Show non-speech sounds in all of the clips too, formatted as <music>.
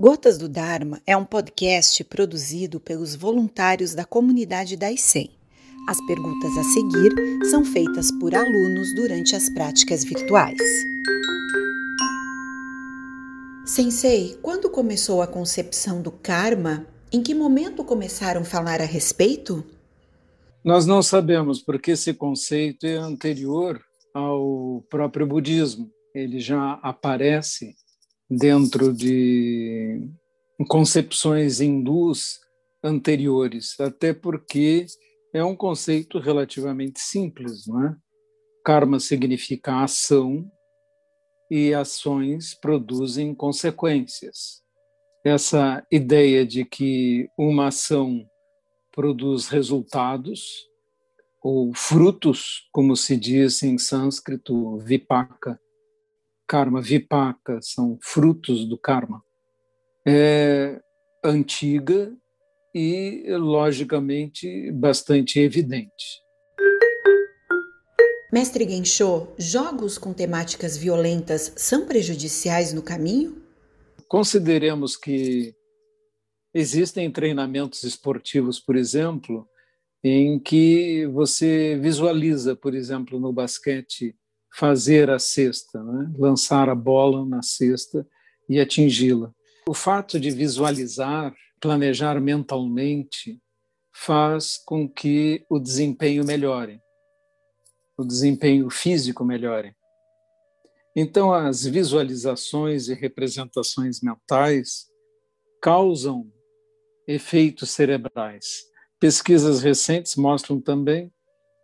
Gotas do Dharma é um podcast produzido pelos voluntários da comunidade da ICEM. As perguntas a seguir são feitas por alunos durante as práticas virtuais. Sensei, quando começou a concepção do karma? Em que momento começaram a falar a respeito? Nós não sabemos, porque esse conceito é anterior ao próprio budismo. Ele já aparece dentro de concepções hindus anteriores, até porque é um conceito relativamente simples, não é? Karma significa ação e ações produzem consequências. Essa ideia de que uma ação produz resultados ou frutos, como se diz em sânscrito, vipaka, karma, vipaka, são frutos do karma, é antiga e, logicamente, bastante evidente. Mestre Gensho, jogos com temáticas violentas são prejudiciais no caminho? Consideremos que existem treinamentos esportivos, por exemplo, em que você visualiza, por exemplo, no basquete, fazer a cesta, né? lançar a bola na cesta e atingi-la. O fato de visualizar, planejar mentalmente, faz com que o desempenho melhore, o desempenho físico melhore. Então, as visualizações e representações mentais causam efeitos cerebrais. Pesquisas recentes mostram também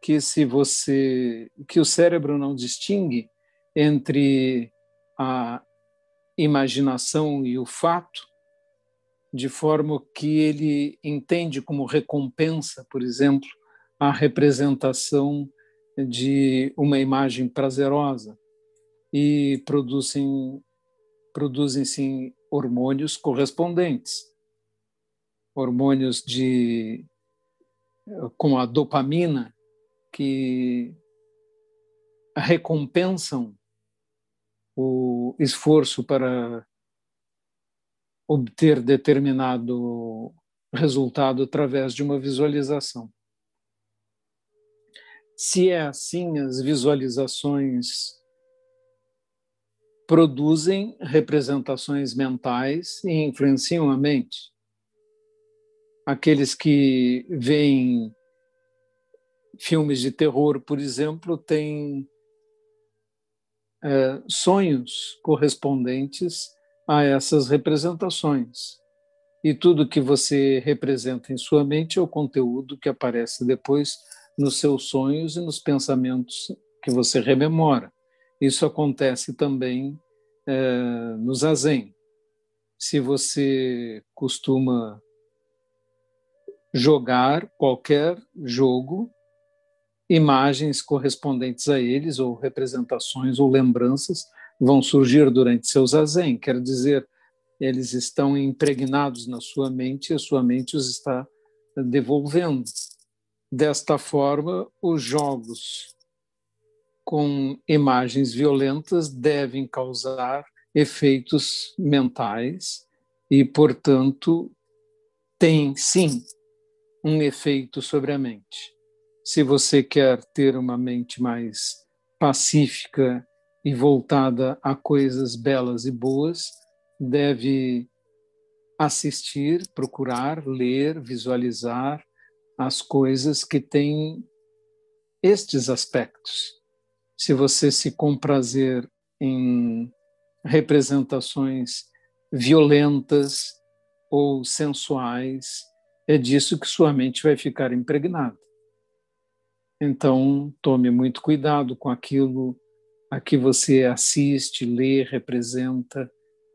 que se você que o cérebro não distingue entre a imaginação e o fato, de forma que ele entende como recompensa, por exemplo, a representação de uma imagem prazerosa. E produzem produzem-se hormônios correspondentes, hormônios de com a dopamina que recompensam o esforço para obter determinado resultado através de uma visualização. Se é assim, as visualizações produzem representações mentais e influenciam a mente. Aqueles que veem filmes de terror, por exemplo, têm é, sonhos correspondentes a essas representações. E tudo que você representa em sua mente é o conteúdo que aparece depois nos seus sonhos e nos pensamentos que você rememora. Isso acontece também é, no zazen. Se você costuma jogar qualquer jogo, imagens correspondentes a eles, ou representações ou lembranças, vão surgir durante seu zazen. Quer dizer, eles estão impregnados na sua mente e a sua mente os está devolvendo. Desta forma, os jogos com imagens violentas devem causar efeitos mentais e, portanto, tem sim um efeito sobre a mente se você quer ter uma mente mais pacífica e voltada a coisas belas e boas, deve assistir, procurar, ler, visualizar as coisas que têm estes aspectos. Se você se comprazer em representações violentas ou sensuais, é disso que sua mente vai ficar impregnada. Então, tome muito cuidado com aquilo a que você assiste, lê, representa,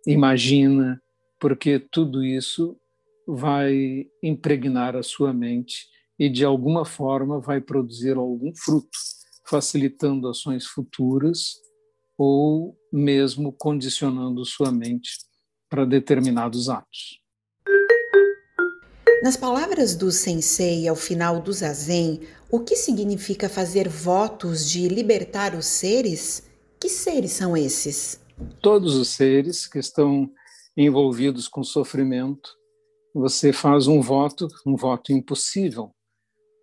imagina, porque tudo isso vai impregnar a sua mente e, de alguma forma, vai produzir algum fruto, facilitando ações futuras ou mesmo condicionando sua mente para determinados atos. Nas palavras do sensei ao final do zazen, o que significa fazer votos de libertar os seres? Que seres são esses? Todos os seres que estão envolvidos com sofrimento, você faz um voto, um voto impossível.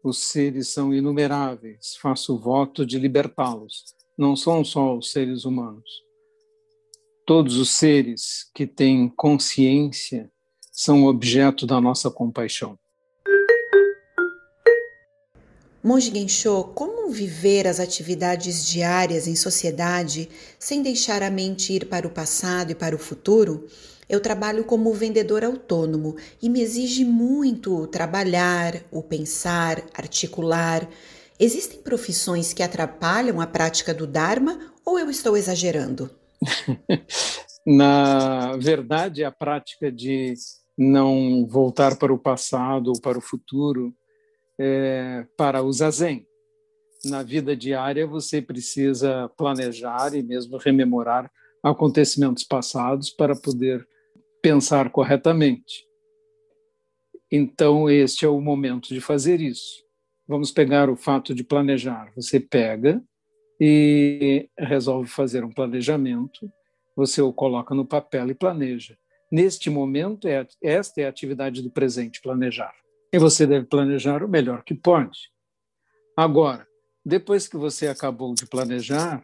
Os seres são inumeráveis, faço o voto de libertá-los. Não são só os seres humanos. Todos os seres que têm consciência são objeto da nossa compaixão. Monge Gensho, como viver as atividades diárias em sociedade sem deixar a mente ir para o passado e para o futuro? Eu trabalho como vendedor autônomo e me exige muito o trabalhar, o pensar, articular. Existem profissões que atrapalham a prática do Dharma ou eu estou exagerando? <laughs> Na verdade, a prática de não voltar para o passado ou para o futuro é, para o zazen. Na vida diária, você precisa planejar e mesmo rememorar acontecimentos passados para poder pensar corretamente. Então, este é o momento de fazer isso. Vamos pegar o fato de planejar. Você pega e resolve fazer um planejamento, você o coloca no papel e planeja. Neste momento, é, esta é a atividade do presente, planejar. E você deve planejar o melhor que pode. Agora, depois que você acabou de planejar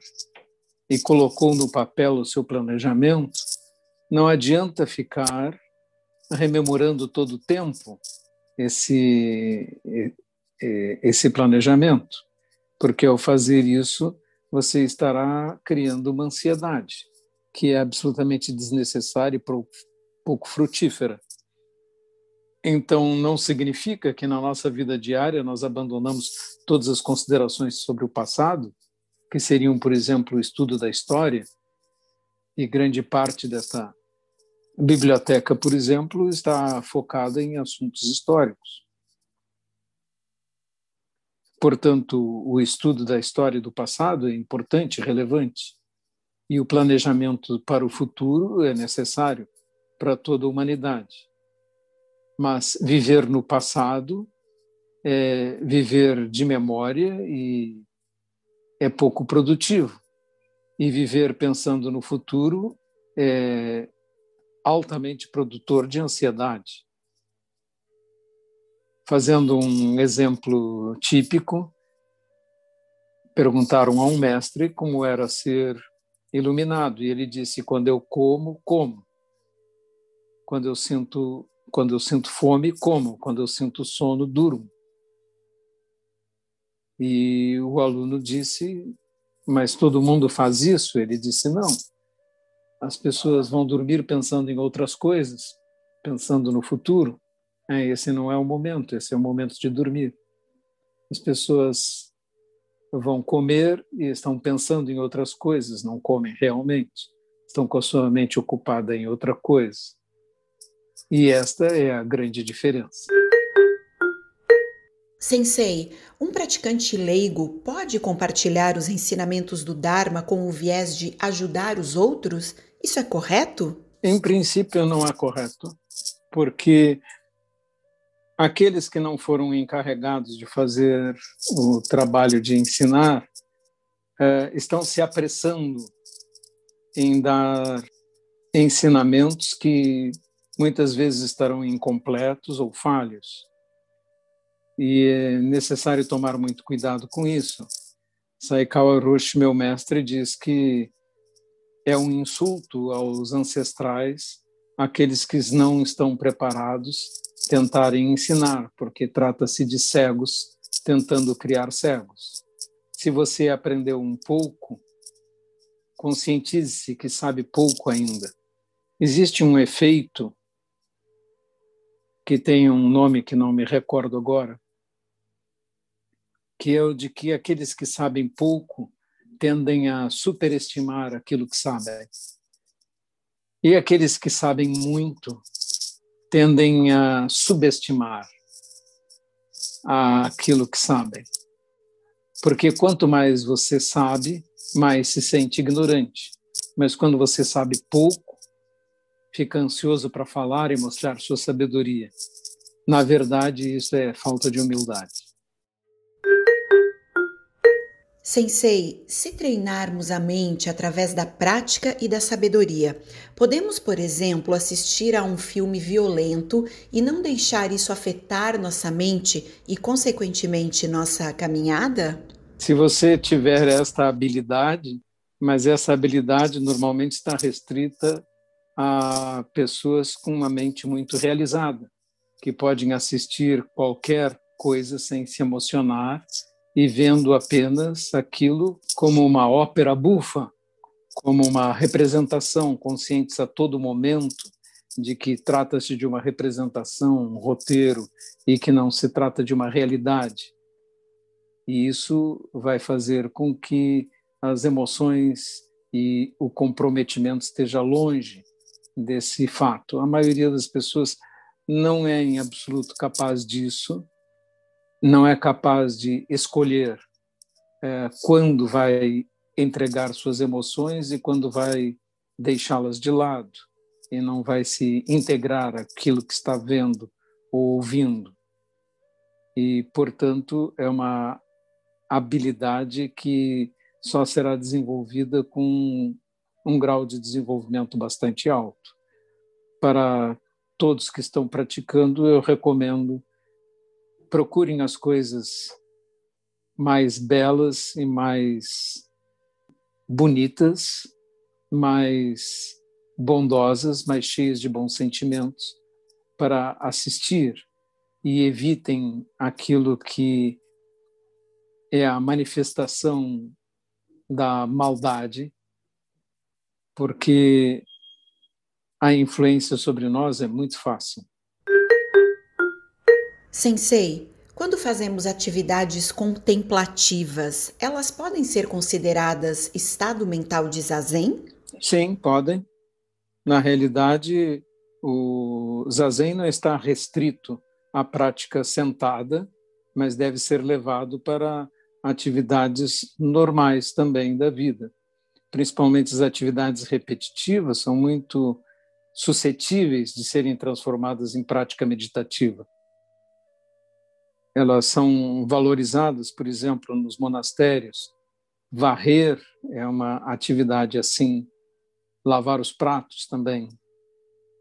e colocou no papel o seu planejamento, não adianta ficar rememorando todo o tempo esse, esse planejamento, porque ao fazer isso, você estará criando uma ansiedade que é absolutamente desnecessária e pouco frutífera. Então, não significa que na nossa vida diária nós abandonamos todas as considerações sobre o passado, que seriam, por exemplo, o estudo da história, e grande parte desta biblioteca, por exemplo, está focada em assuntos históricos. Portanto, o estudo da história do passado é importante, relevante, e o planejamento para o futuro é necessário para toda a humanidade. Mas viver no passado é viver de memória e é pouco produtivo. E viver pensando no futuro é altamente produtor de ansiedade. Fazendo um exemplo típico, perguntaram a um mestre como era ser iluminado e ele disse: quando eu como, como. Quando eu sinto, quando eu sinto fome, como. Quando eu sinto sono, durmo. E o aluno disse: mas todo mundo faz isso? Ele disse: não. As pessoas vão dormir pensando em outras coisas, pensando no futuro. É, esse não é o momento, esse é o momento de dormir. As pessoas vão comer e estão pensando em outras coisas, não comem realmente, estão com a sua mente ocupada em outra coisa. E esta é a grande diferença. Sensei, um praticante leigo pode compartilhar os ensinamentos do Dharma com o viés de ajudar os outros? Isso é correto? Em princípio, não é correto, porque aqueles que não foram encarregados de fazer o trabalho de ensinar eh, estão se apressando em dar ensinamentos que muitas vezes estarão incompletos ou falhos. E é necessário tomar muito cuidado com isso. Saikawa Roshi, meu mestre, diz que é um insulto aos ancestrais aqueles que não estão preparados tentarem ensinar, porque trata-se de cegos tentando criar cegos. Se você aprendeu um pouco, conscientize-se que sabe pouco ainda. Existe um efeito que tem um nome que não me recordo agora, que é o de que aqueles que sabem pouco tendem a superestimar aquilo que sabem. E aqueles que sabem muito tendem a subestimar aquilo que sabem. Porque quanto mais você sabe, mais se sente ignorante. Mas quando você sabe pouco, fica ansioso para falar e mostrar sua sabedoria. Na verdade, isso é falta de humildade. Sensei, se treinarmos a mente através da prática e da sabedoria, podemos, por exemplo, assistir a um filme violento e não deixar isso afetar nossa mente e, consequentemente, nossa caminhada? Se você tiver esta habilidade, mas essa habilidade normalmente está restrita a pessoas com uma mente muito realizada, que podem assistir qualquer coisa sem se emocionar e vendo apenas aquilo como uma ópera bufa, como uma representação, conscientes a todo momento de que trata-se de uma representação, um roteiro, e que não se trata de uma realidade. E isso vai fazer com que as emoções e o comprometimento esteja longe desse fato. A maioria das pessoas não é em absoluto capaz disso não é capaz de escolher é, quando vai entregar suas emoções e quando vai deixá-las de lado e não vai se integrar aquilo que está vendo ou ouvindo. E, portanto, é uma habilidade que só será desenvolvida com um grau de desenvolvimento bastante alto. Para todos que estão praticando, eu recomendo procurem as coisas mais belas e mais bonitas, mais bondosas, mais cheias de bons sentimentos para assistir e evitem aquilo que é a manifestação da maldade, porque a influência sobre nós é muito fácil. Sensei, quando fazemos atividades contemplativas, elas podem ser consideradas estado mental de zazen? Sim, podem. Na realidade, o zazen não está restrito à prática sentada, mas deve ser levado para atividades normais também da vida. Principalmente as atividades repetitivas são muito suscetíveis de serem transformadas em prática meditativa elas são valorizadas, por exemplo, nos monastérios. Varrer é uma atividade assim, lavar os pratos também.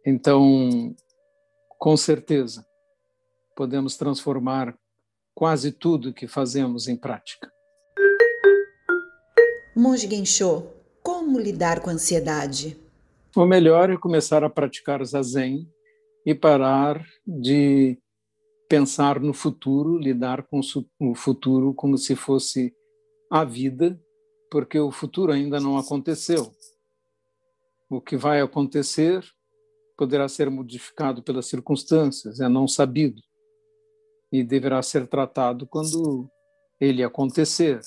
Então, com certeza, podemos transformar quase tudo que fazemos em prática. Monge Gensho, como lidar com a ansiedade? O melhor é começar a praticar zazen e parar de pensar no futuro, lidar com o futuro como se fosse a vida, porque o futuro ainda não aconteceu. O que vai acontecer poderá ser modificado pelas circunstâncias, é não sabido, e deverá ser tratado quando ele acontecer.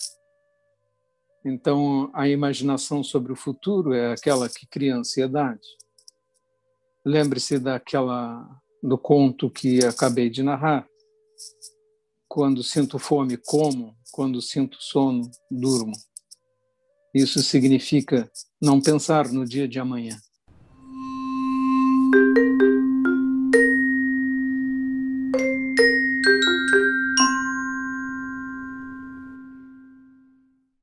Então, a imaginação sobre o futuro é aquela que cria ansiedade. Lembre-se daquela do conto que acabei de narrar. Quando sinto fome, como, quando sinto sono, durmo. Isso significa não pensar no dia de amanhã.